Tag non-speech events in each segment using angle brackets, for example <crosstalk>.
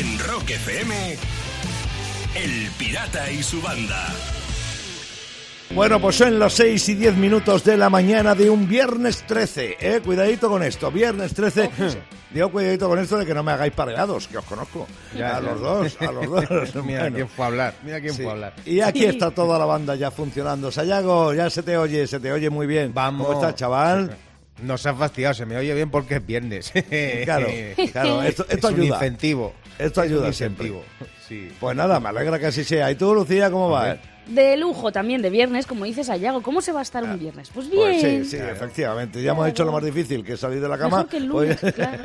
En Rock FM, El Pirata y su banda. Bueno, pues son las 6 y 10 minutos de la mañana de un viernes 13, ¿eh? Cuidadito con esto, viernes 13. Digo, cuidadito con esto de que no me hagáis pareados, que os conozco. Ya, a ya. los dos, a los dos. <laughs> Mira Bueno. quién fue a hablar, mira quién Sí. fue a hablar. Y aquí está toda la banda ya funcionando. Sayago, ya se te oye, se te oye muy bien. Vamos. ¿Cómo estás, chaval? Nos ha fastidiado, se me oye bien porque es viernes. <laughs> Claro, claro, <laughs> esto, esto es un ayuda. incentivo. Esto Es un ayuda incentivo. Sí. Pues nada, me alegra que así sea. ¿Y tú, Lucía, cómo vas? De lujo también, de viernes, como dices Ayago. ¿Cómo se va a estar un viernes? Pues bien. Pues sí, sí, efectivamente. Ya hemos hecho lo más difícil, que salir de la cama. Mejor que el lunes, Pues- claro.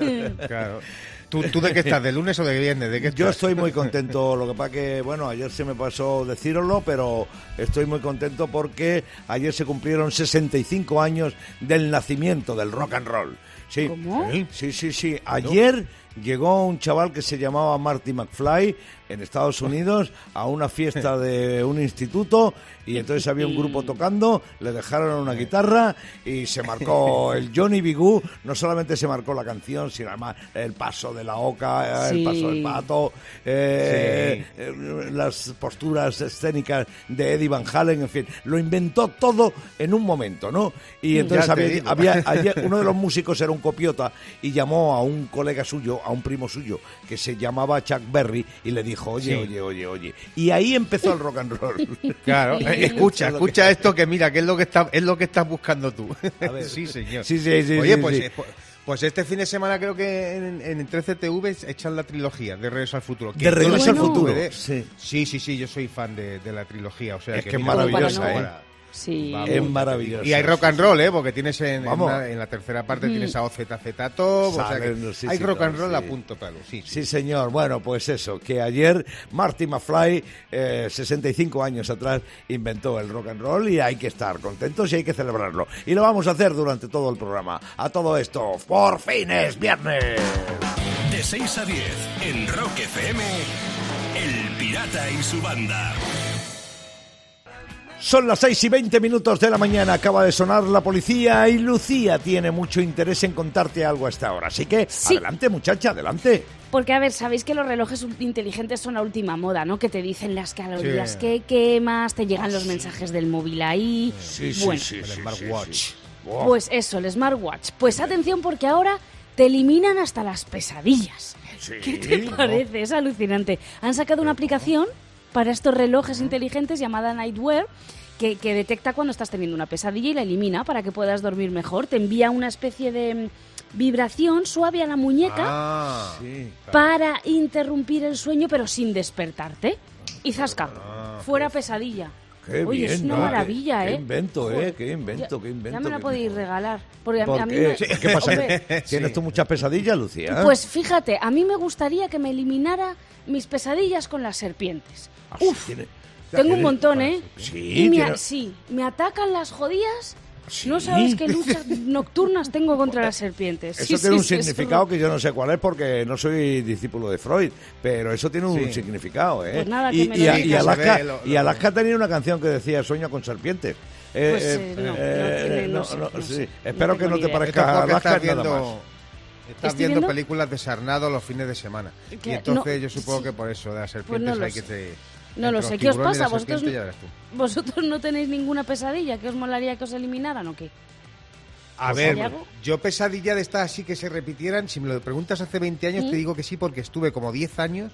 <laughs> Claro. ¿Tú, ¿Tú de qué estás? ¿De lunes o de viernes? ¿De qué Yo estoy muy contento, lo que pasa que, bueno, ayer se me pasó deciroslo, pero estoy muy contento porque ayer se cumplieron 65 años del nacimiento del rock and roll. Sí, ¿Cómo? Sí, sí, sí. Ayer llegó un chaval que se llamaba Marty McFly en Estados Unidos a una fiesta de un instituto y entonces había un grupo tocando, le dejaron una guitarra y se marcó <laughs> el Johnny Bigoo, no solamente se marcó la canción, sino además el paso de la oca, el Sí. paso del pato, eh, eh, las posturas escénicas de Eddie Van Halen, en fin, lo inventó todo en un momento, ¿no? Y entonces había, había- ayer <laughs> uno de los músicos era un copiota y llamó a un colega suyo, a un primo suyo, que se llamaba Chuck Berry y le dijo, oye, Sí. oye, oye, oye. Y ahí empezó el rock and roll. <laughs> Claro, escucha, escucha esto que mira, que es lo que está, es lo que estás buscando tú. A ver. <laughs> sí, señor. Sí, sí, sí, Oye, sí, pues, sí. eh, pues- pues este fin de semana creo que en, en 13TV echan la trilogía de Regreso al Futuro. Que De Regreso al Futuro, sí. Sí, sí, sí, yo soy fan de, de la trilogía. O sea, Es que es mira, maravillosa, ¿eh? ahora- Sí. Vamos. Es maravilloso. Y hay rock and roll, ¿eh? Porque tienes en, la, en la tercera parte tienes a OZZ Top, o sea que Salen, sí, hay sí, rock and roll a punto palo. Sí, sí. Sí, señor. Bueno, pues eso, que ayer Marty McFly, eh, 65 años atrás, inventó el rock and roll y hay que estar contentos y hay que celebrarlo. Y lo vamos a hacer durante todo el programa. A todo esto, por fin es viernes. De 6 a 10, en Rock FM, El Pirata y su banda. Son las 6 y 20 minutos de la mañana, acaba de sonar la policía y Lucía tiene mucho interés en contarte algo a esta hora. Así que, Sí. adelante muchacha, adelante. Porque, a ver, sabéis que los relojes inteligentes son la última moda, ¿no? Que te dicen las calorías Sí. que quemas, te llegan los mensajes del móvil ahí. bueno, sí, El sí, smartwatch. sí, sí. Buah. pues eso, el smartwatch. Pues atención porque ahora te eliminan hasta las pesadillas. Sí, ¿Qué te ¿no? parece? Es alucinante. Han sacado una aplicación para estos relojes inteligentes llamada Nightwear que, que detecta cuando estás teniendo una pesadilla y la elimina para que puedas dormir mejor. Te envía una especie de mm, vibración suave a la muñeca Ah, Sí. para interrumpir el sueño pero sin despertarte. Y zasca, fuera pesadilla. Qué Oye, bien, es una ¿no? maravilla, qué, ¿eh? Qué invento, ¿eh? Qué invento, Ya- qué invento. Ya me la podéis invento. regalar. Porque a, mí- ¿Por a mí qué? me- ¿Qué <laughs> pasa? Hombre, <laughs> ¿Tienes tú muchas pesadillas, Lucía? Pues fíjate, a mí me gustaría que me eliminara mis pesadillas con las serpientes. Ah, Uf, tiene- tengo un montón, ¿eh? Sí, Y me, tiene- sí, me atacan las jodidas. ¿Sí? No sabes qué luchas nocturnas tengo contra las serpientes. Eso Sí, tiene sí, un eso significado que yo no sé cuál es porque no soy discípulo de Freud, pero eso tiene un Sí. significado, ¿eh? Pues nada, y, que me y lo y Alaska, lo- y lo- Alaska tenía una canción que decía Sueño con serpientes. Espero que no te idea. Parezca Alaska estás nada viendo, más. estás Estoy viendo viendo- películas de Sarnado los fines de semana. Y entonces no, yo supongo sí. que por eso de las Pues serpientes no hay que te... No lo sé. ¿Qué os pasa? ¿Vosotros, tú. ¿Vosotros no tenéis ninguna pesadilla? ¿Que os molaría que os eliminaran o qué? A ver, yo pesadilla de estas así que se repitieran, si me lo preguntas hace 20 años ¿Mm? te digo que sí porque estuve como 10 años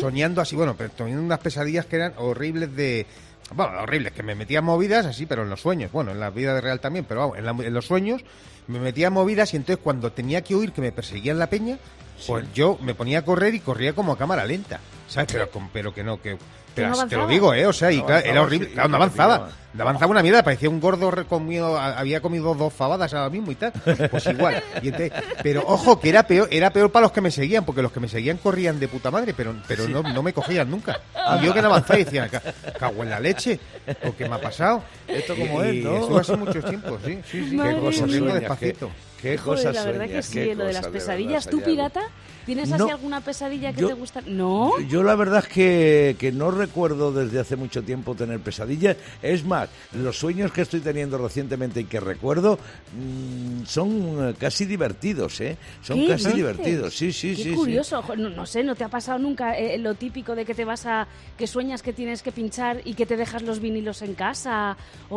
soñando así, bueno, pero teniendo unas pesadillas que eran horribles de... Bueno, horribles, que me metían movidas así, pero en los sueños, bueno, en la vida real también, pero vamos, en, la- en los sueños me metía movidas y entonces cuando tenía que huir que me perseguían la peña, pues yo me ponía a correr y corría como a cámara lenta, ¿sabes? Pero, con- pero que no, que... Pero no te lo digo, ¿eh? O sea, y No claro, avanzaba, era horrible. sí, claro, no avanzaba. No avanzaba una mierda, parecía un gordo comido, había comido dos fabadas ahora mismo y tal. Pues igual. Y entonces- pero ojo, que era peor, era peor para los que me seguían, porque los que me seguían corrían de puta madre, pero, pero no, no me cogían nunca. Y yo que no avanzaba y decía, "Ca- cago en la leche, ¿o qué me ha pasado? Esto Y- como es, ¿no? Estuve así muchos tiempos, sí, sí, sí. Que despacito. Qué, Joder, cosas la verdad sueñas, que sí, lo de las de pesadillas. ¿Tú, pirata? ¿Tienes No. así alguna pesadilla que Yo- te gusta? No. Yo la verdad es que, que no recuerdo desde hace mucho tiempo tener pesadillas. Es más, los sueños que estoy teniendo recientemente y que recuerdo mm, son eh, casi divertidos, ¿eh? Son ¿Qué casi dices? divertidos, sí, sí, Qué sí. sí. curioso. Ojo, No, no sé, ¿no te ha pasado nunca eh, lo típico de que te vas a... que sueñas que tienes que pinchar y que te dejas los vinilos en casa? O,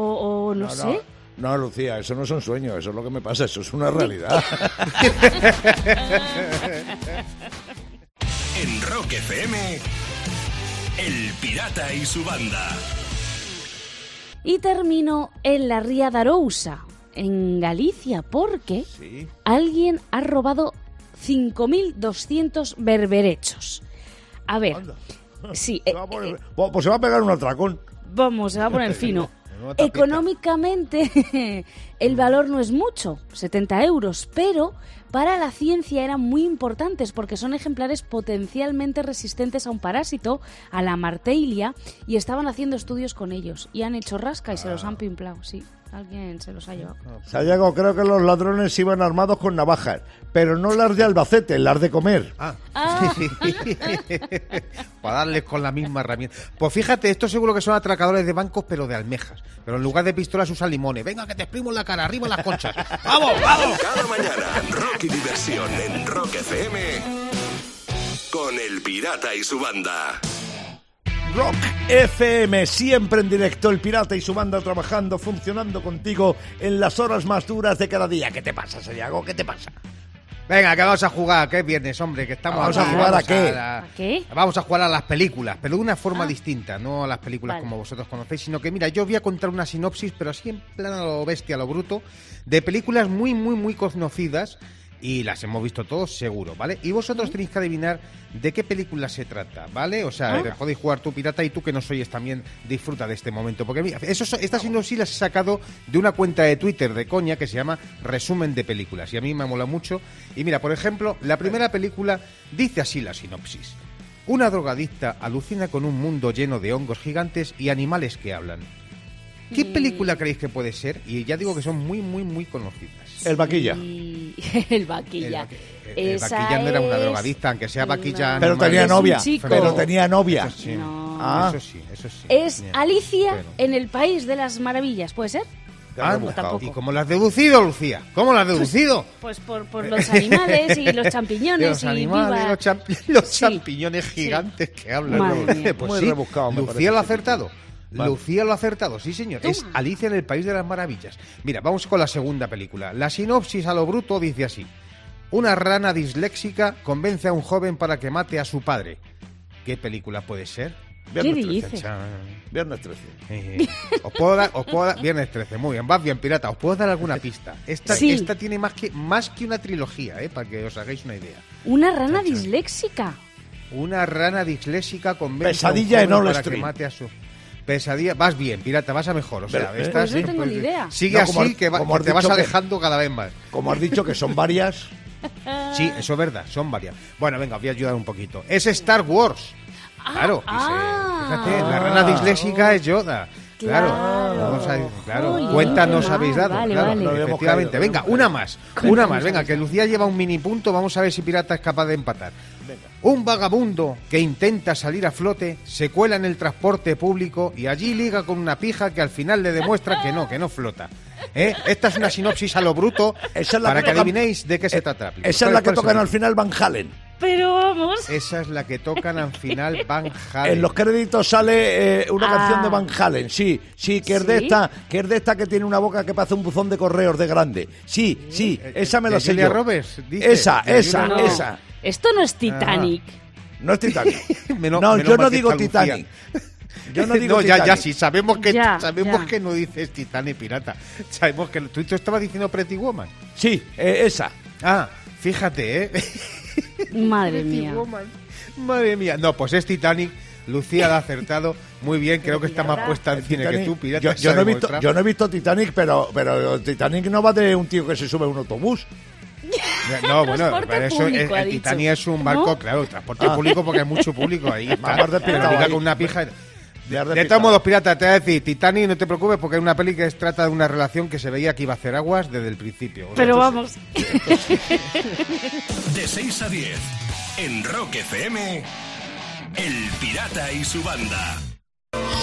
o no, sé. No, Lucía, eso no son sueños, eso es lo que me pasa, eso es una realidad. <laughs> En Rock FM, El Pirata y su banda. Y termino en la Ría de Arousa, en Galicia, porque Sí. alguien ha robado 5.200 berberechos. A ver, Anda. sí, Se eh, poner- eh, pues se va a pegar un atracón. vamos, se va a poner fino. <laughs> Económicamente <laughs> el valor no es mucho, 70 euros, pero para la ciencia eran muy importantes porque son ejemplares potencialmente resistentes a un parásito, a la marteilia, y estaban haciendo estudios con ellos. Y han hecho rasca y se los han pimplado, sí. Alguien se los ha llevado. Sayago, creo que los ladrones iban armados con navajas, pero no las de Albacete, las de comer. Ah. Ah. <laughs> Para darles con la misma herramienta. Pues fíjate, esto seguro que son atracadores de bancos, pero de almejas. Pero en lugar de pistolas usan limones. Venga, que te exprimo en la cara, arriba las conchas. <laughs> ¡Vamos, vamos! Cada mañana, rock y diversión en Rock FM. Con El Pirata y su banda. Rock FM, siempre en directo, el pirata y su banda trabajando, funcionando contigo en las horas más duras de cada día. ¿Qué te pasa, Sayago? ¿Qué te pasa? Venga, que vamos a jugar, que es viernes, hombre, que estamos ¿Vamos a jugar a qué? la- ¿A qué? Vamos a jugar a las películas, pero de una forma Ah. distinta, no a las películas Vale. como vosotros conocéis, sino que mira, yo voy a contar una sinopsis, pero así en plan a lo bestia, a lo bruto, de películas muy, muy, muy conocidas y las hemos visto todos seguro, ¿vale? Y vosotros tenéis que adivinar de qué película se trata, ¿vale? O sea, Ah. podéis jugar tú pirata y tú que no sois también disfruta de este momento, porque mira, eso, esta sinopsis las he sacado de una cuenta de Twitter de coña que se llama Resumen de Películas y a mí me mola mucho. Y mira, por ejemplo, la primera película dice así la sinopsis. Una drogadicta alucina con un mundo lleno de hongos gigantes y animales que hablan. ¿Qué película creéis que puede ser? Y ya digo que son muy, muy, muy conocidas. El vaquilla. Y- <laughs> el vaquilla. El, vaquilla no era una es drogadicta, aunque sea vaquilla. una- Pero tenía novia. chico. Pero tenía novia. Eso sí. No. Ah. Eso sí, eso sí. Es Bien. Alicia Pero- en el País de las Maravillas, ¿puede ser? Ah. ¿Y cómo lo has deducido, Lucía? ¿Cómo lo has deducido? Pues por, por los animales y los champiñones <laughs> los y animales, viva- los, champ- los Sí. champiñones gigantes que hablan. Madre mía. <laughs> Pues Muy sí, rebuscado, Lucía lo ha acertado. Vale. Lucía lo ha acertado, sí señor. Es. Alicia en el País de las Maravillas. Mira, vamos con la segunda película. La sinopsis a lo bruto dice así. Una rana disléxica convence a un joven para que mate a su padre. ¿Qué película puede ser? Viernes ¿Qué 13. dice? Chan. Viernes 13. Eh, <laughs> os puedo dar, os puedo dar- viernes 13, muy bien, vas bien pirata, os puedo dar alguna pista. Esta, Sí. esta tiene más que más que una trilogía, eh, para que os hagáis una idea. Una rana disléxica. Una rana disléxica convence Pesadilla a un en joven All para que Street. mate a su pesadilla. Vas bien, pirata, vas a mejor, o sea, eh, estás- Pues no tengo ni idea. Sigue No, como así has- que, va- como te vas que- alejando cada vez más. Como has dicho que son varias. Sí, eso es verdad, son varias. Bueno, venga, os voy a ayudar un poquito. Es Star Wars. Claro, y se- ah. la rana disléxica es Yoda. Claro, Claro. vamos a- claro. Jolín, cuenta habéis dado. Vale, claro, vale. Efectivamente. Venga, una más, una más. Venga, que. Lucía lleva un mini punto. Vamos a ver si Pirata es capaz de empatar. Un vagabundo que intenta salir a flote se cuela en el transporte público y allí liga con una pija que al final le demuestra que no, que no flota. ¿Eh? Esta es una sinopsis a lo bruto Esa es la para que adivinéis de qué se Eh, trata. Esa es la que ¿Cuál tocan al final Van Halen. Pero vamos. esa es la que tocan al final <laughs> Van Halen. En los créditos sale eh, una Ah. canción de Van Halen, sí, sí, que es de esta, que es de esta que tiene una boca que parece un buzón de correos de grande. Sí, sí, esa me ¿De la sé Julia yo. Roberts, dice? Esa, ¿De esa, No, esa. Esto no es Titanic. No es Titanic. <laughs> Menos- no, menos yo no digo. Titanic. Yo <laughs> no digo ya, ya, Titanic. sí, sabemos que, Ya, sabemos ya. que no dices Titanic pirata. Sabemos que tú, tú estabas diciendo Pretty Woman. Sí, eh, esa. Ah, fíjate, ¿eh? <laughs> Madre mía. Madre mía. No, pues es Titanic. Lucía la ha acertado. Muy bien, creo que está más puesta en cine que tú, pirata. yo, no he visto, yo no he visto Titanic, pero, pero Titanic no va de un tío que se sube a un autobús. No, bueno, pero eso público, es- ha el dicho. Titanic es un barco, ¿No? claro, transporte Ah. público porque hay mucho público ahí. Está, Más ahí. con una pija. Has De despistado. todos modos, pirata, te voy a decir, Titanic, no te preocupes porque es una peli que trata de una relación que se veía que iba a hacer aguas desde el principio. O sea, Pero vamos. De 6 a 10. En Rock FM. El Pirata y su banda.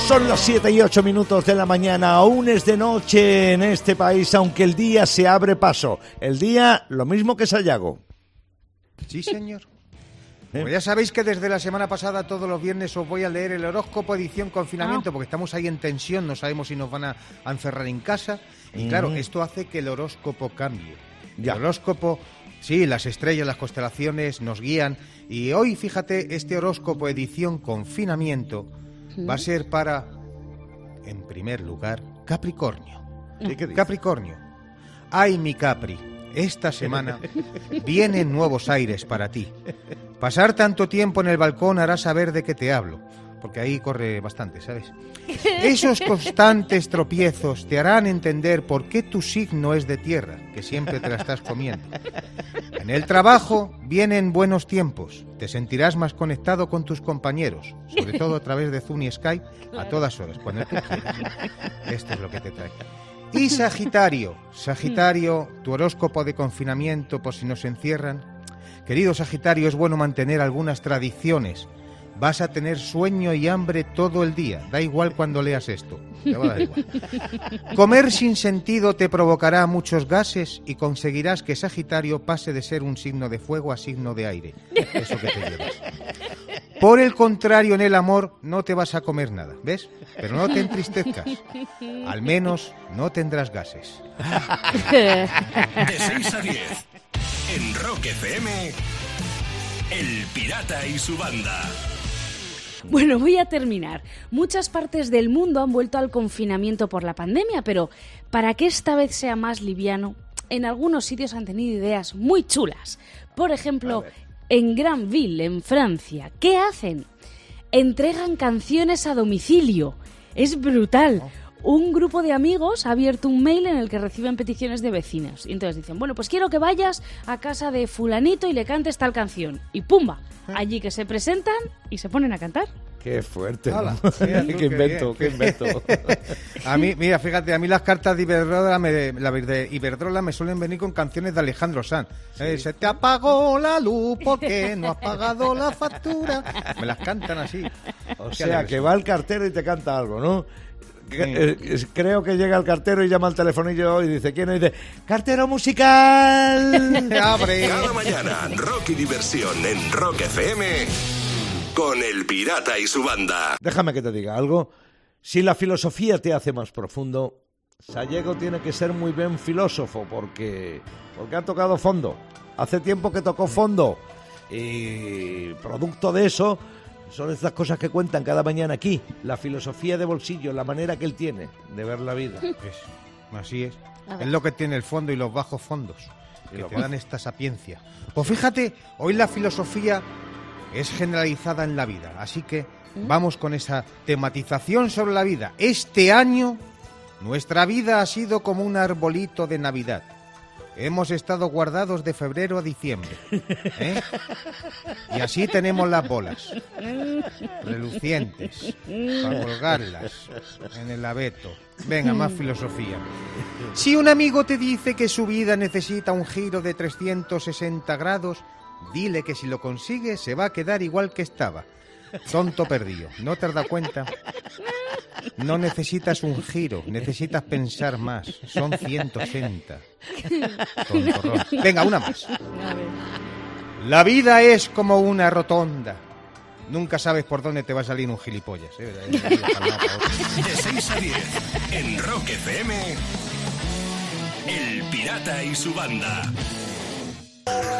Son las 7 y 8 minutos de la mañana, aún es de noche en este país, aunque el día se abre paso. El día, lo mismo que Sayago. Sí, señor. ¿Eh? Pues ya sabéis que desde la semana pasada todos los viernes os voy a leer el horóscopo edición confinamiento Ah. porque estamos ahí en tensión, no sabemos si nos van a, a encerrar en casa. Y claro, esto hace que el horóscopo cambie. Ya. El horóscopo, sí, las estrellas, las constelaciones nos guían. Y hoy, fíjate, este horóscopo edición confinamiento va a ser para, en primer lugar, Capricornio. ¿Sí que dice? Capricornio. Ay, mi Capri, esta semana <laughs> vienen nuevos aires para ti. Pasar tanto tiempo en el balcón hará saber de qué te hablo, porque ahí corre bastante, ¿sabes? <laughs> Esos constantes tropiezos te harán entender por qué tu signo es de tierra, que siempre te la estás comiendo. En el trabajo vienen buenos tiempos, te sentirás más conectado con tus compañeros, sobre todo a través de Zoom y Skype, a todas horas, cuando tú quieras. Esto es lo que te trae. Y Sagitario, Sagitario, tu horóscopo de confinamiento por si nos encierran. Querido Sagitario, es bueno mantener algunas tradiciones. Vas a tener sueño y hambre todo el día, da igual cuando leas esto. te va a dar igual. <laughs> Comer sin sentido te provocará muchos gases y conseguirás que Sagitario pase de ser un signo de fuego a signo de aire. Eso que te llevas. Por el contrario, en el amor no te vas a comer nada, ¿ves? Pero no te entristezcas. Al menos no tendrás gases. <laughs> De 6 a 10. En Rock FM. El Pirata y su banda. Bueno, voy a terminar. Muchas partes del mundo han vuelto al confinamiento por la pandemia, pero para que esta vez sea más liviano, en algunos sitios han tenido ideas muy chulas. Por ejemplo, en Granville, en Francia, ¿qué hacen? Entregan canciones a domicilio. Es brutal. Un grupo de amigos ha abierto un mail en el que reciben peticiones de vecinos. Y entonces dicen, bueno, pues quiero que vayas a casa de fulanito y le cantes tal canción. Y ¡pumba! Allí que se presentan y se ponen a cantar. Qué fuerte. Mira tú, <laughs> qué qué invento, qué invento. <laughs> A mí, mira, fíjate, a mí las cartas de Iberdrola me, la de Iberdrola me suelen venir con canciones de Alejandro Sanz. Eh, se te apagó la luz porque no has pagado la factura. Me las cantan así. O sea, que va el cartero y te canta algo, ¿no? Eh, creo que llega el cartero y llama al telefonillo y dice, ¿quién? Y dice, ¡cartero musical! <laughs> Abre. Cada mañana, rock y diversión en Rock FM. Con el Pirata y su banda. Déjame que te diga algo. Si la filosofía te hace más profundo, Sallego tiene que ser muy buen filósofo porque, porque ha tocado fondo. Hace tiempo que tocó fondo. Y producto de eso son estas cosas que cuentan cada mañana aquí. La filosofía de bolsillo, la manera que él tiene de ver la vida. <laughs> Es, así es. Es lo que tiene el fondo y los bajos fondos, que te dan esta sapiencia. Pues fíjate, hoy la filosofía es generalizada en la vida, así que vamos con esa tematización sobre la vida. Este año nuestra vida ha sido como un arbolito de Navidad. Hemos estado guardados de febrero a diciembre. ¿eh? Y así tenemos las bolas, relucientes, para colgarlas en el abeto. Venga, más filosofía. Si un amigo te dice que su vida necesita un giro de 360 grados, dile que si lo consigue se va a quedar igual que estaba. Tonto perdido. ¿No te has dado cuenta? No necesitas un giro, necesitas pensar más. Son 180. Tontorrón. Venga, una más. La vida es como una rotonda. Nunca sabes por dónde te va a salir un gilipollas. ¿eh? De 6 a 10. En Rock FM. El Pirata y su banda.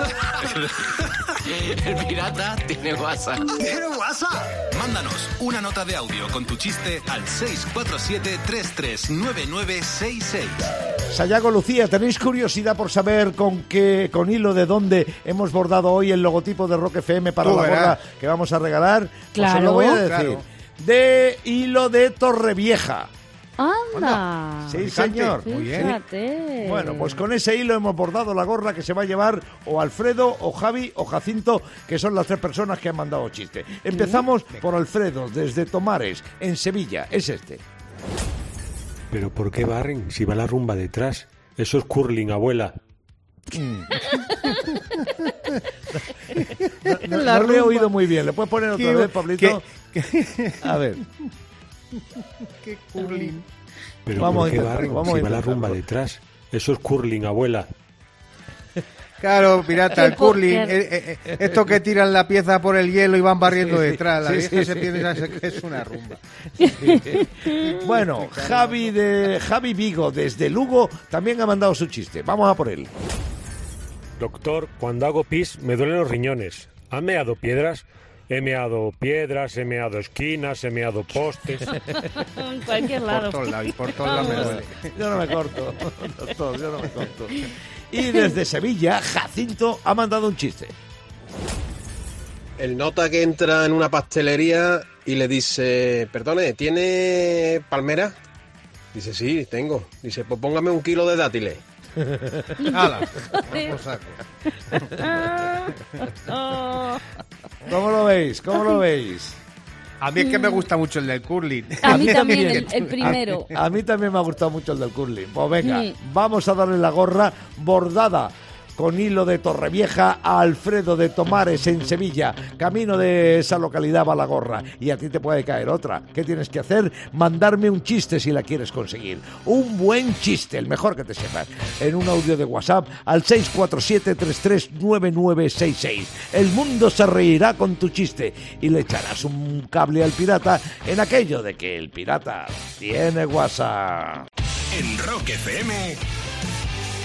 <laughs> El pirata tiene WhatsApp. ¿Tiene WhatsApp? Mándanos una nota de audio con tu chiste al 647-339966. Sayago Lucía, ¿tenéis curiosidad por saber con qué, con hilo de dónde hemos bordado hoy el logotipo de Rock FM para Tú la gorra que vamos a regalar? Pues os Claro. lo voy a decir. Claro. De hilo de Torrevieja. ¡Anda! Sí, señor. Muy bien. Fíjate. Bueno, pues con ese hilo hemos bordado la gorra que se va a llevar o Alfredo, o Javi, o Jacinto, que son las tres personas que han mandado chiste. Empezamos por Alfredo, desde Tomares, en Sevilla. Es este. Pero ¿por qué barren si va la rumba detrás? Eso es curling, abuela. <laughs> No, lo he oído muy bien. ¿Le puedes poner otra Qué- vez, Pablito? qué- A ver. <laughs> <laughs> Qué curling. Pero Vamos a ¿por qué barren vamos a si va la rumba detrás? Eso es curling, abuela. Claro, pirata, el curling, eh, eh, eh, esto que tiran la pieza por el hielo y van barriendo Sí, sí. detrás, la Sí, vieja sí, se sí. piensa que es una rumba. <laughs> Bueno, Javi de Javi Vigo, desde Lugo, también ha mandado su chiste. Vamos a por él. Doctor, cuando hago pis me duelen los riñones. ¿Han meado piedras? He meado piedras, he meado esquinas, he meado postes. <laughs> En cualquier Por lado. todos lados, y por todos lados me duele. Yo no me corto, <laughs> doctor, yo no me corto. Y <laughs> desde Sevilla, Jacinto ha mandado un chiste. El nota que entra en una pastelería y le dice, perdone, ¿tiene palmera? Dice, sí, tengo. Dice, pues póngame un kilo de dátiles. ¡Hala! ¿Cómo lo veis? ¿Cómo lo veis? A mí es que me gusta mucho el del curling. A mí también, el, el primero. A mí también me ha gustado mucho el del curling. Pues venga, vamos a darle la gorra bordada con hilo de Torrevieja a Alfredo de Tomares en Sevilla. Camino de esa localidad va la gorra. Y a ti te puede caer otra. ¿Qué tienes que hacer? Mandarme un chiste si la quieres conseguir. Un buen chiste, el mejor que te sepas. En un audio de WhatsApp al 647-339966. El mundo se reirá con tu chiste y le echarás un cable al pirata en aquello de que el pirata tiene WhatsApp. En Rock FM,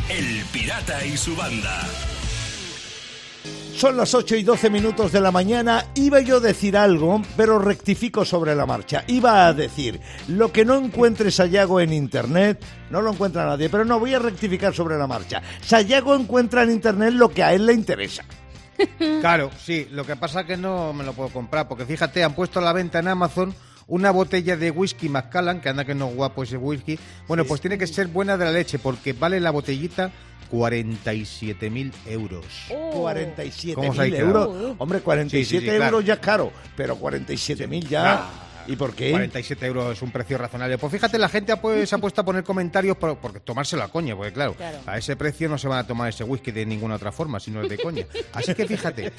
El Pirata y su banda. Son las 8 y 12 minutos de la mañana. Iba yo a decir algo, pero rectifico sobre la marcha. Iba a decir, lo que no encuentre Sayago en Internet, no lo encuentra nadie, pero no voy a rectificar sobre la marcha. Sayago encuentra en Internet lo que a él le interesa. Claro, sí, lo que pasa que no me lo puedo comprar, porque fíjate, han puesto a la venta en Amazon una botella de whisky Macallan, que anda que no es guapo ese whisky. Bueno, pues tiene que ser buena de la leche, porque vale la botellita 47.000 euros. Oh. 47 ¿Cómo se ha mil quedado? euros. Hombre, 47 Sí, sí, sí, euros claro. ya es caro, pero 47 mil ya... Claro. ¿Y por qué? 47 euros es un precio razonable. Pues fíjate, la gente ha, pues, se ha puesto a poner comentarios por, porque tomárselo a coña, porque claro, Claro. a ese precio no se van a tomar ese whisky de ninguna otra forma, sino de coña. Así que fíjate,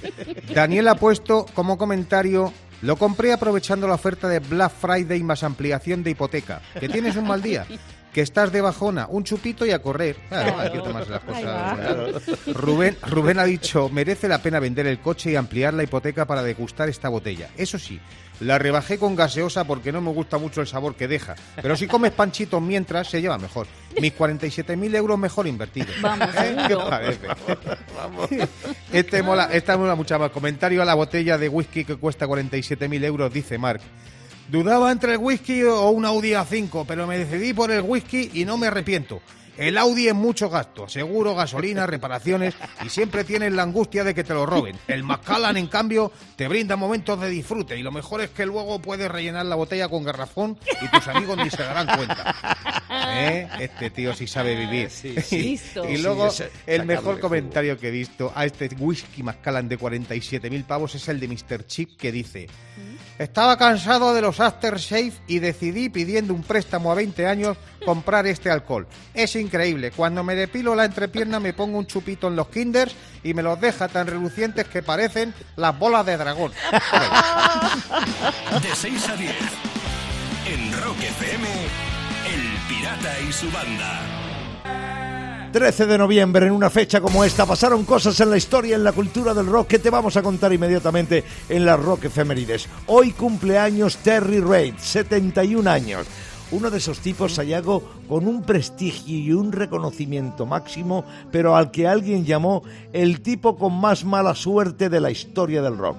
Daniel ha puesto como comentario, lo compré aprovechando la oferta de Black Friday más ampliación de hipoteca. Que tienes un mal día. Que estás de bajona, un chupito y a correr. Claro, hay que tomarse las cosas. va. Claro. Rubén, Rubén ha dicho, merece la pena vender el coche y ampliar la hipoteca para degustar esta botella. Eso sí, la rebajé con gaseosa porque no me gusta mucho el sabor que deja. Pero si comes panchitos mientras, se lleva mejor. Mis 47.000 euros mejor invertidos. Vamos, ¿Eh? ¿Qué seguro. parece? <laughs> Este mola, esta mola mucho más. Comentario a la botella de whisky que cuesta 47.000 euros, dice Mark. Dudaba entre el whisky o un Audi A5, pero me decidí por el whisky y no me arrepiento. El Audi es mucho gasto, seguro, gasolina, reparaciones y siempre tienes la angustia de que te lo roben. El Macallan, en cambio, te brinda momentos de disfrute y lo mejor es que luego puedes rellenar la botella con garrafón y tus amigos ni se darán cuenta. ¿Eh? Este tío sí sabe vivir. <laughs> Listo. y luego, Sí, el mejor comentario que he visto a este whisky Macallan de 47.000 pavos es el de Mr. Chip que dice... Estaba cansado de los aftershave y decidí, pidiendo un préstamo a 20 años, comprar este alcohol. Es increíble. Cuando me depilo la entrepierna me pongo un chupito en los kinders y me los deja tan relucientes que parecen las bolas de dragón. De 6 a 10. En Rock FM, El Pirata y su banda. 13 de noviembre, en una fecha como esta, pasaron cosas en la historia, en la cultura del rock que te vamos a contar inmediatamente en las Rock Efemérides. Hoy cumpleaños Terry Reid, 71 años. Uno de esos tipos, Sayago, con un prestigio y un reconocimiento máximo, pero al que alguien llamó el tipo con más mala suerte de la historia del rock.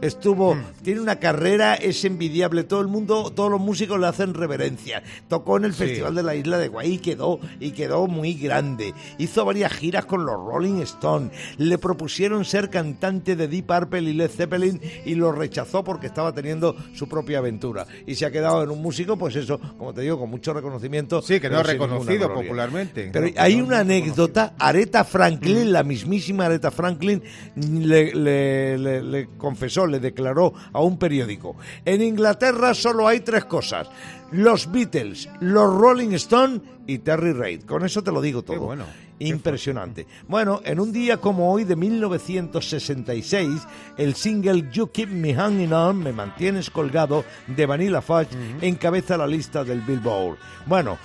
Estuvo, tiene una carrera, es envidiable, todo el mundo, todos los músicos le hacen reverencia. Tocó en el Festival de la Isla de Guay y quedó, y quedó muy grande. Hizo varias giras con los Rolling Stones. Le propusieron ser cantante de Deep Purple y Led Zeppelin y lo rechazó porque estaba teniendo su propia aventura. Y se ha quedado en un músico, pues eso, como te digo, con mucho reconocimiento. Sí, que no es reconocido popularmente. Pero hay no, una no, anécdota, Aretha Franklin, la mismísima Aretha Franklin, le, le- le- le confesó, le declaró a un periódico, en Inglaterra solo hay tres cosas, los Beatles, los Rolling Stones y Terry Reid. Con eso te lo digo todo. bueno. Impresionante. Bueno, en un día como hoy de 1966, el single You Keep Me Hanging On, Me Mantienes Colgado, de Vanilla Fudge, encabeza la lista del Billboard. Bueno,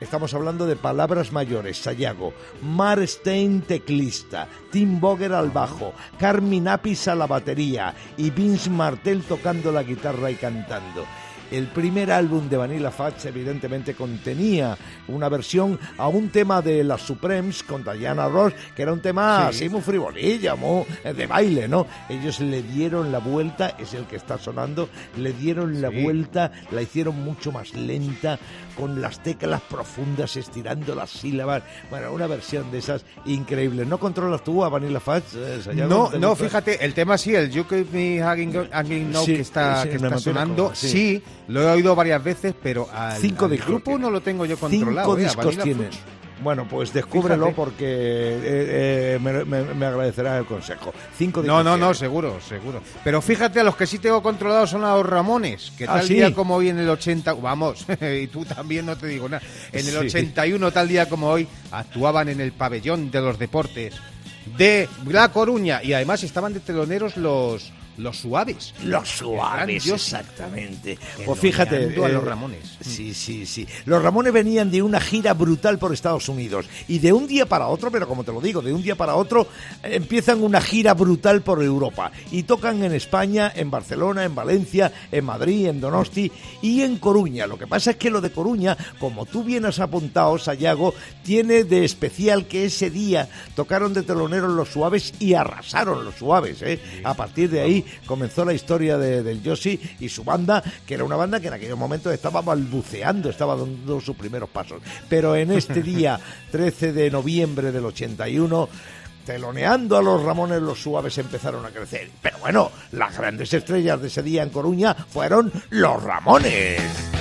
estamos hablando de palabras mayores, Sayago, Mar Stein teclista, Tim Boger al bajo, Carmen Apis a la batería. Y Vince Martel tocando la guitarra y cantando. El primer álbum de Vanilla Fudge evidentemente contenía una versión a un tema de las Supremes con Diana Ross, que era un tema así muy frivolilla, muy eh, de baile, ¿no? Ellos le dieron la vuelta, es el que está sonando, le dieron la vuelta, la hicieron mucho más lenta, con las teclas profundas, estirando las sílabas. Bueno, una versión de esas increíbles. ¿No controlas tú a Vanilla Fudge? eh? No, ¿Te no, fíjate, el tema sí, el You Keep Me Hanging, hanging Now Sí, que está, que está sonando, sí. Lo he oído varias veces, pero al, Cinco al discos grupo tiene. no lo tengo yo controlado. Cinco eh, discos tiene. Bueno, pues descúbrelo Fíjate. porque eh, eh, me, me, me agradecerá el consejo. Cinco No, no, no, seguro, seguro. Pero fíjate, a los que sí tengo controlados son a los Ramones, que ¿Ah, tal sí? día como hoy en el 80, vamos, <laughs> y tú también no te digo nada, en el Sí. 81 tal día como hoy actuaban en el pabellón de los deportes de La Coruña y además estaban de teloneros los los suaves. Los suaves, exactamente. Pues fíjate. Teloneando a los Ramones. Sí, sí, sí. Los Ramones venían de una gira brutal por Estados Unidos. Y de un día para otro, pero como te lo digo, de un día para otro, eh, empiezan una gira brutal por Europa. Y tocan en España, en Barcelona, en Valencia, en Madrid, en Donosti y en Coruña. Lo que pasa es que lo de Coruña, como tú bien has apuntado, Sayago, tiene de especial que ese día tocaron de teloneros los suaves y arrasaron los suaves. ¿eh? A partir de ahí comenzó la historia de- del Yoshi y su banda, que era una banda que en aquellos momentos estaba balbuceando, estaba dando sus primeros pasos. Pero en este <laughs> día, 13 de noviembre del 81, teloneando a los Ramones, los suaves empezaron a crecer. Pero bueno, las grandes estrellas de ese día en Coruña fueron los Ramones.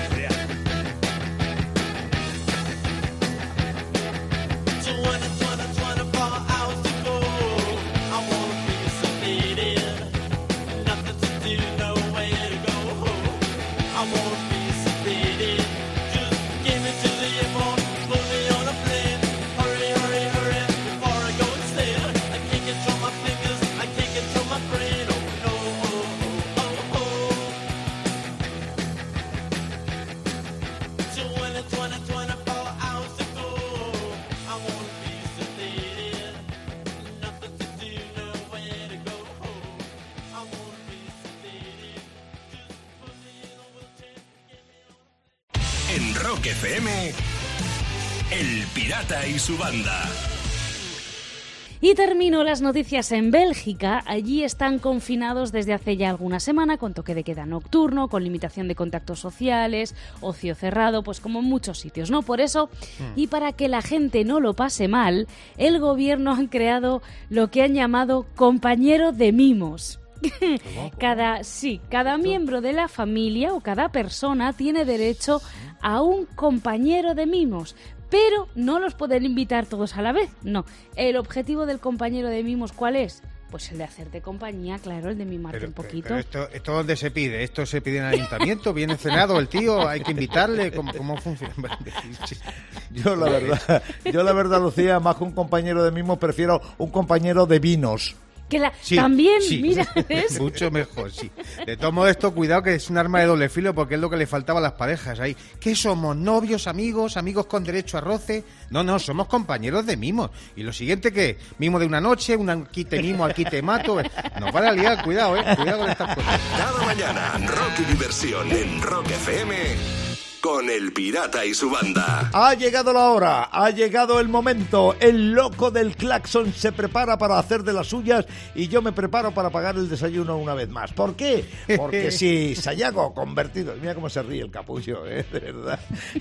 Y termino las noticias en Bélgica. Allí están confinados desde hace ya alguna semana con toque de queda nocturno, con limitación de contactos sociales, ocio cerrado, pues como en muchos sitios, ¿no? Por eso, y para que la gente no lo pase mal, el gobierno han creado lo que han llamado compañero de mimos. <laughs> Cada sí, cada miembro de la familia o cada persona tiene derecho a un compañero de mimos, pero no los pueden invitar todos a la vez. No, el objetivo del compañero de mimos ¿cuál es? Pues el de hacerte compañía, claro, el de mimarte Pero, un poquito. pero esto, ¿Esto dónde se pide? ¿Esto se pide en el ayuntamiento? ¿Viene cenado el tío? ¿Hay que invitarle? ¿Cómo, cómo funciona? <laughs> Yo la verdad, yo la verdad, Lucía, más que un compañero de mimo, prefiero un compañero de vinos. Que la- Sí, también, sí. mira, <laughs> ¿ves? Mucho mejor, sí. De todo modo, esto, cuidado que es un arma de doble filo porque es lo que le faltaba a las parejas ahí. ¿Qué somos? ¿Novios, amigos, amigos con derecho a roce? No, no, somos compañeros de mimos. Y lo siguiente que, mimo de una noche, un aquí te mimo, aquí te mato. Nos van a liar, cuidado, eh. Cuidado con estas cosas. Cada mañana, rock y diversión en Rock FM con el pirata y su banda. Ha llegado la hora, ha llegado el momento. El loco del claxon se prepara para hacer de las suyas y yo me preparo para pagar el desayuno una vez más. ¿Por qué? Porque <laughs> si Sayago convertido. Mira cómo se ríe el capullo, ¿eh? de verdad. <laughs>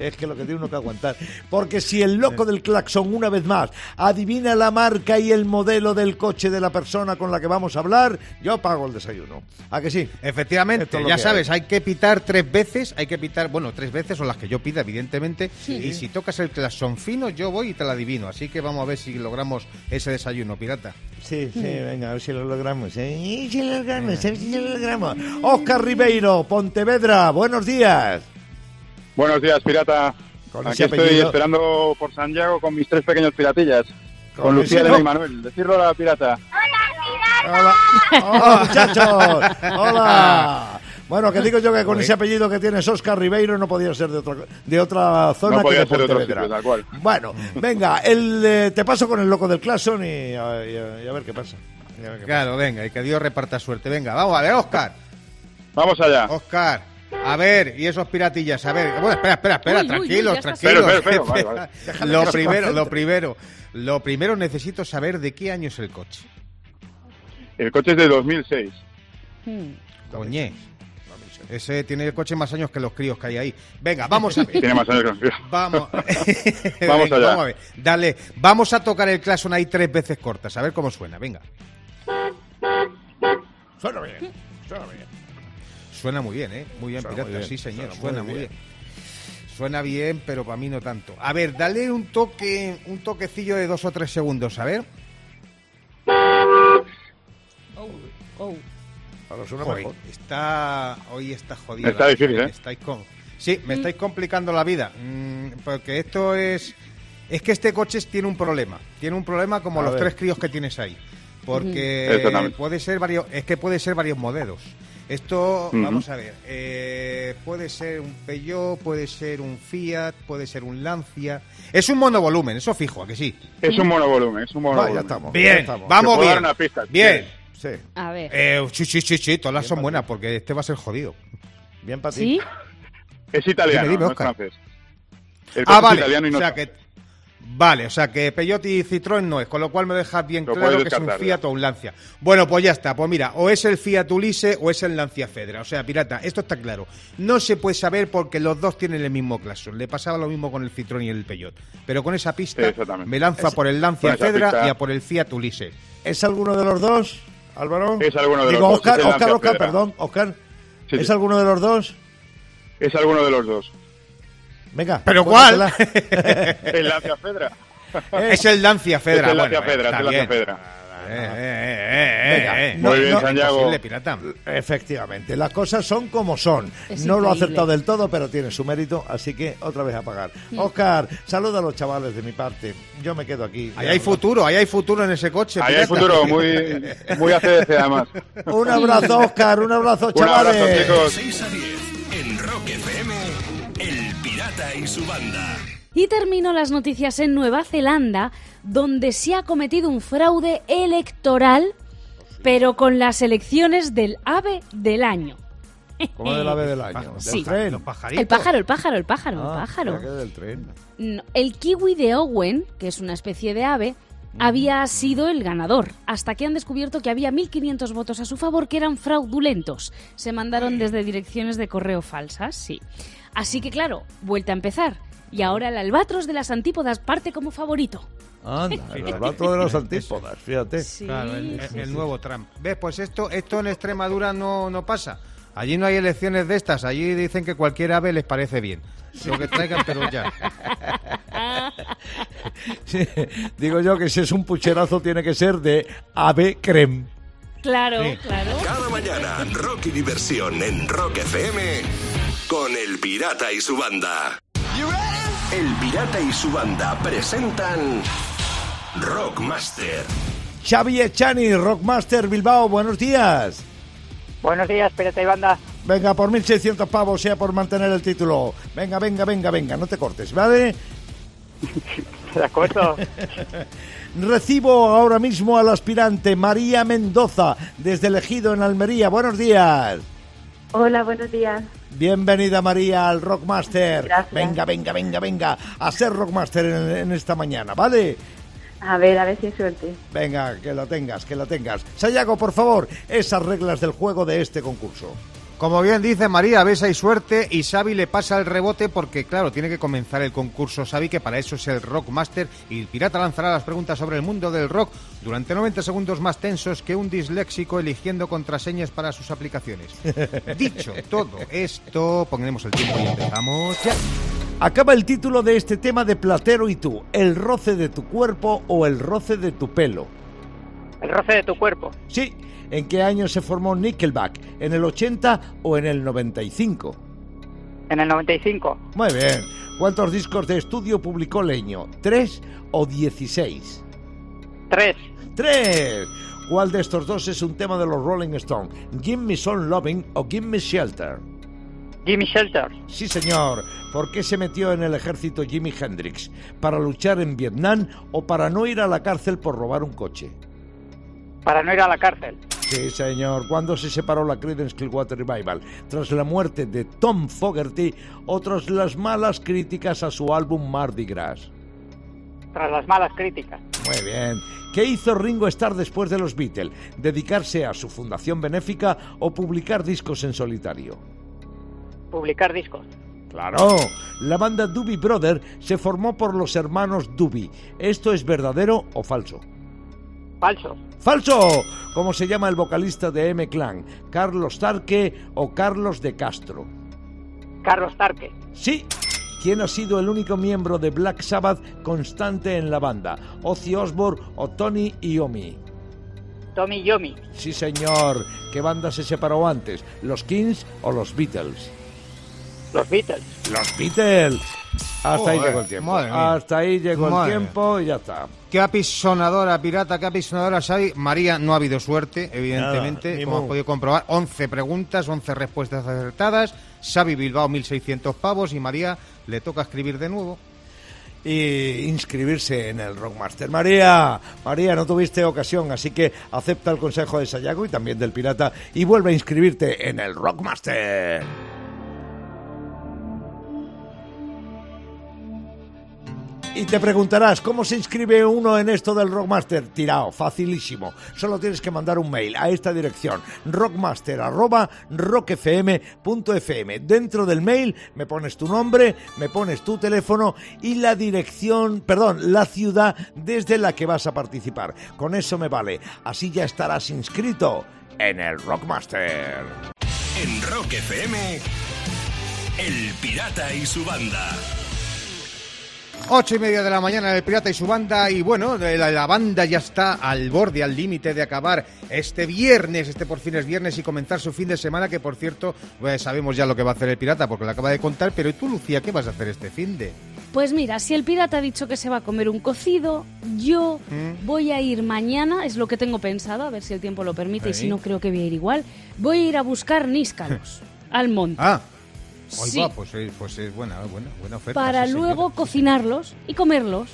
es que lo que tiene uno que aguantar. Porque si el loco del claxon una vez más adivina la marca y el modelo del coche de la persona con la que vamos a hablar, yo pago el desayuno. ¿A que sí? Efectivamente, es ya que sabes, hay. que pitar tres veces, hay que pitar, bueno, tres veces o las que yo pida, evidentemente. Y si tocas el claxon fino, yo voy y te la adivino. Así que vamos a ver si logramos ese desayuno, pirata. Sí, sí, venga, a ver si lo logramos. ¿eh? Si lo logramos, a ver si lo logramos. Oscar Ribeiro, Pontevedra, buenos días. Buenos días, pirata. Con Aquí estoy apellido. esperando por Santiago con mis tres pequeños piratillas. Con Con, Lucía, y Manuel. Decirlo a la pirata. Hola, hola <laughs> muchachos, hola. Bueno, que digo yo que con ese apellido que tienes Oscar Ribeiro no podía ser de otra, de otra zona No que podía de ser de otro sitio, tal cual. Bueno, venga, el, eh, te paso con el loco del Clason y, a- y a- y a ver qué pasa. Claro, venga, y que Dios reparta suerte. Venga, vamos a ver, Oscar. Vamos allá. Oscar. A ver, y esos piratillas, a ver. Bueno, espera, espera, espera, Uy, uy, tranquilos, uy, ya está tranquilos. Vale, vale. <laughs> Lo que se primero, concentre. lo primero, lo primero necesito saber de qué año es el coche. El coche es de 2006. Coñé. Ese tiene el coche más años que los críos que hay ahí. Venga, vamos a <laughs> ver. Tiene más años que <laughs> Vamos. <laughs> Vamos Venga, allá. Vamos a ver. Dale, vamos a tocar el claxon ahí tres veces cortas, a ver cómo suena. Venga. Suena bien, suena bien. Suena muy bien, ¿eh? Muy bien, Suena pirata. muy bien, sí, señor. suena Suena, muy bien. bien. Suena bien, pero para mí no tanto. A ver, dale un toque, un toquecillo de dos o tres segundos, a ver. Oh. Ahora suena Joder, mejor. está, hoy está jodido. Está difícil, ¿eh? Estáis con... Sí, me estáis complicando la vida. mm, porque esto es... Es que este coche tiene un problema. Tiene un problema como A los ver. tres críos que tienes ahí. Porque puede ser varios... Es que puede ser varios modelos. Esto, vamos a ver, eh, puede ser un Peugeot, puede ser un Fiat, puede ser un Lancia. Es un monovolumen, eso fijo, ¿a que sí? Es un monovolumen, es un monovolumen. ya estamos. Bien, ya estamos. vamos bien. dar una pista, si bien. Sí, A ver. Eh, sí, sí, sí, sí, todas son buenas porque este va a ser jodido. bien para ti. ¿Sí? Es italiano, Dime, dime, no es Oscar. francés. El coche Ah, es vale. italiano y no o sea que Vale, o sea que Peugeot y Citroën no es, con lo cual me dejas bien Lo claro puedes que es un descartar, Fiat o un Lancia. Bueno, pues ya está, pues mira, o es el Fiat Ulisse o es el Lancia Fedra, o sea, pirata, esto está claro. No se puede saber porque los dos tienen el mismo claxon. Le pasaba lo mismo con el Citroën y el Peugeot. Pero con esa pista Exactamente. me lanza por el Lancia con esa Fedra pista- y a por el Fiat Ulisse. ¿Es alguno de los dos, Álvaro? Es alguno de Digo, los dos, Oscar, es el Oscar, Oscar, perdón, Oscar. Sí, ¿Es sí. alguno de los dos? Es alguno de los dos. Venga. ¿Pero cuéntatela. <laughs> El Lancia Fedra. Es el Lancia Fedra. Es el bueno, Lancia Fedra, es el Lancia. Fedra. Eh, eh, eh, Venga, no- Muy bien, no- Santiago. Pirata. Efectivamente, las cosas son como son. Es no lo ha increíble. acertado del todo, pero tiene su mérito, así que otra vez a pagar. Oscar, saluda a los chavales de mi parte. Yo me quedo aquí. Ahí hay futuro, ahí hay futuro en ese coche. Ahí hay pirata. futuro, muy, muy ACDC además. <laughs> Un abrazo, Oscar, un abrazo, Un abrazo, chavales. chicos. 6 a 10 en Rock FM, El Pirata y su banda. Y termino las noticias en Nueva Zelanda, donde se ha cometido un fraude electoral, pero con las elecciones del ave del año. Como del ave del año. <laughs> Del Sí. tren. Los pajaritos. El pájaro, el pájaro, el pájaro, el Ah, pájaro. que del tren. No, el kiwi de Owen, que es una especie de ave, había sido el ganador, hasta que han descubierto que había 1.500 votos a su favor que eran fraudulentos. Se mandaron desde direcciones de correo falsas, sí. Así que claro, vuelta a empezar. Y ahora el albatros de las antípodas parte como favorito. Anda, <laughs> el albatro de los antípodas, fíjate. Sí, Claro, el, sí, el sí. nuevo Trump. ¿Ves? Pues esto, esto en Extremadura no, no pasa. Allí no hay elecciones de estas. Allí dicen que cualquier ave les parece bien. Lo que traigan, pero ya. <laughs> Sí, Digo yo que si es un pucherazo tiene que ser de ave creme. Claro, Sí. claro. Cada mañana, rock y diversión en Rock FM con El Pirata y su banda. El Pirata y su banda presentan Rockmaster. Xavi Echani, Rockmaster Bilbao, buenos días. Buenos días, Pirata y Banda. Venga, por 1.600 pavos sea por mantener el título. Venga, venga, venga, venga, no te cortes, ¿vale? <laughs> De acuerdo. <laughs> Recibo ahora mismo al aspirante María Mendoza, desde Elegido en Almería. Buenos días. Hola, buenos días. Bienvenida María al Rockmaster. Gracias. Venga, venga, venga, venga. A ser Rockmaster en, en esta mañana, ¿vale? A ver, a ver si hay suerte. Venga, que lo tengas, que lo tengas. Sayago, por favor, esas reglas del juego de este concurso. Como bien dice María, a veces hay suerte y Xavi le pasa el rebote porque, claro, tiene que comenzar el concurso Xavi, que para eso es el Rockmaster, y el pirata lanzará las preguntas sobre el mundo del rock durante 90 segundos más tensos que un disléxico eligiendo contraseñas para sus aplicaciones. <laughs> Dicho todo esto, pondremos el tiempo y empezamos ya. Acaba el título de este tema de Platero y tú, el roce de tu cuerpo o el roce de tu pelo. El roce de tu cuerpo. Sí, ¿en qué año se formó Nickelback? ¿En el 80 o en el 95? En el 95. Muy bien. ¿Cuántos discos de estudio publicó Leño? ¿Tres o 16? Tres. ¡Tres! ¿Cuál de estos dos es un tema de los Rolling Stones? ¿Give Me Some Loving o Give Me Shelter? Jimmy Shelter. Sí, señor. ¿Por qué se metió en el ejército Jimi Hendrix? ¿Para luchar en Vietnam o para no ir a la cárcel por robar un coche? Para no ir a la cárcel. Sí, señor. ¿Cuándo se separó la Creedence Clearwater Revival? ¿Tras la muerte de Tom Fogerty o tras las malas críticas a su álbum Mardi Gras? Tras las malas críticas. Muy bien. ¿Qué hizo Ringo Starr después de los Beatles? ¿Dedicarse a su fundación benéfica o publicar discos en solitario? Publicar discos. Claro, la banda Doobie Brother se formó por los hermanos Doobie. ¿Esto es verdadero o falso? Falso. ¡Falso! ¿Cómo se llama el vocalista de M-Clan? ¿Carlos Tarque o Carlos de Castro? Carlos Tarque. Sí. ¿Quién ha sido el único miembro de Black Sabbath constante en la banda? ¿Ozzy Osbourne o Tony Iommi? Tommy Yomi. Sí, señor. ¿Qué banda se separó antes? ¿Los Kings o los Beatles? Los Beatles. Los Beatles. Hasta ahí llegó el tiempo. Hasta ahí llegó Madre el tiempo y ya está. Qué apisonadora, pirata, qué apisonadora, Xavi. María, no ha habido suerte, evidentemente, Nada, como has podido comprobar. 11 preguntas, 11 respuestas acertadas. Xavi Bilbao, 1.600 pavos. Y María, le toca escribir de nuevo. y inscribirse en el Rockmaster. María, María, no tuviste ocasión, así que acepta el consejo de Sayago y también del Pirata y vuelve a inscribirte en el Rockmaster. Y te preguntarás, ¿cómo se inscribe uno en esto del Rockmaster? Tirao, facilísimo. Solo tienes que mandar un mail a esta dirección, rockmaster.rockfm.fm. Dentro del mail me pones tu nombre, me pones tu teléfono y la dirección, perdón, la ciudad desde la que vas a participar. Con eso me vale. Así ya estarás inscrito en el Rockmaster. En Rock FM, El Pirata y su banda. Ocho y media de la mañana, el pirata y su banda. Y bueno, la, la banda ya está al borde, al límite de acabar este viernes. Este por fin es viernes y comenzar su fin de semana. Que por cierto, pues sabemos ya lo que va a hacer el pirata porque lo acaba de contar. Pero ¿y tú, Lucía, qué vas a hacer este fin de? Pues mira, si el pirata ha dicho que se va a comer un cocido, yo ¿Mm? voy a ir mañana, es lo que tengo pensado, a ver si el tiempo lo permite, y si no creo que voy a ir igual. Voy a ir a buscar níscalos <laughs> al monte. Ah, hoy Sí. va, pues, es- pues es buena, buena, buena oferta. para sí, luego señora. cocinarlos y comerlos.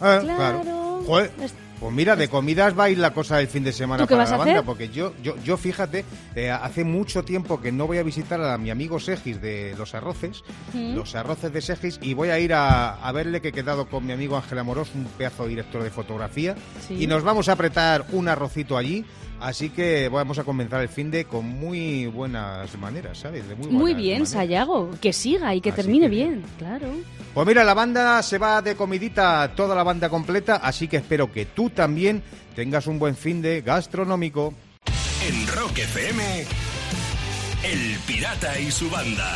Ah, Claro. Joder, Pues mira, de comidas va a ir la cosa del fin de semana ¿Tú qué para vas la a banda, hacer? porque yo, yo, yo fíjate, eh, hace mucho tiempo que no voy a visitar a mi amigo Segis de Los Arroces, ¿Mm? Los Arroces de Segis, y voy a ir a, a verle que he quedado con mi amigo Ángel Amorós, un pedazo de director de fotografía, Sí. y nos vamos a apretar un arrocito allí. Así que vamos a comenzar el fin de con muy buenas maneras, ¿sabes? De muy, Muy bien, maneras. Sayago, que siga y que Así termine que bien. bien, claro. Pues mira, la banda se va de comidita, toda la banda completa, así que espero que tú también tengas un buen fin de gastronómico. En Rock FM, El Pirata y su banda.